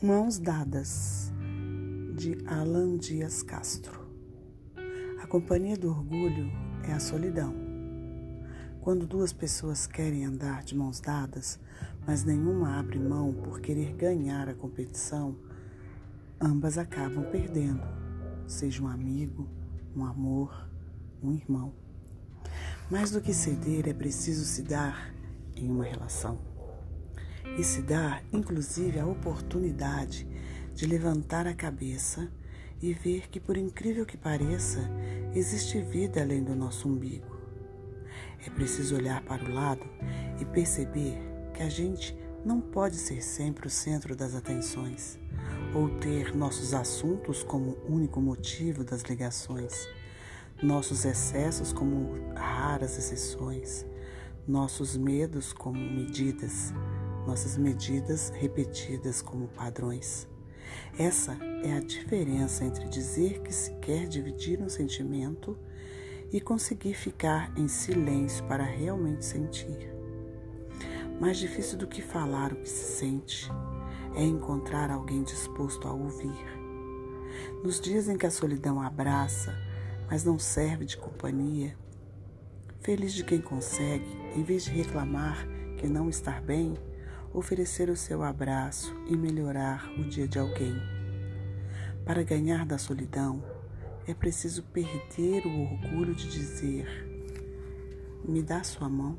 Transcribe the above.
Mãos Dadas, de Alan Dias Castro. A companhia do orgulho é a solidão. Quando duas pessoas querem andar de mãos dadas, mas nenhuma abre mão por querer ganhar a competição, ambas acabam perdendo, seja um amigo, um amor, um irmão. Mais do que ceder, é preciso se dar em uma relação e se dar, inclusive, a oportunidade de levantar a cabeça e ver que, por incrível que pareça, existe vida além do nosso umbigo. É preciso olhar para o lado e perceber que a gente não pode ser sempre o centro das atenções ou ter nossos assuntos como único motivo das ligações, nossos excessos como raras exceções, nossos medos como medidas nossas medidas repetidas como padrões. Essa é a diferença entre dizer que se quer dividir um sentimento e conseguir ficar em silêncio para realmente sentir. Mais difícil do que falar o que se sente é encontrar alguém disposto a ouvir. Nos dias em que a solidão abraça, mas não serve de companhia, feliz de quem consegue, em vez de reclamar que não está bem, oferecer o seu abraço e melhorar o dia de alguém. Para ganhar da solidão, é preciso perder o orgulho de dizer: me dá sua mão.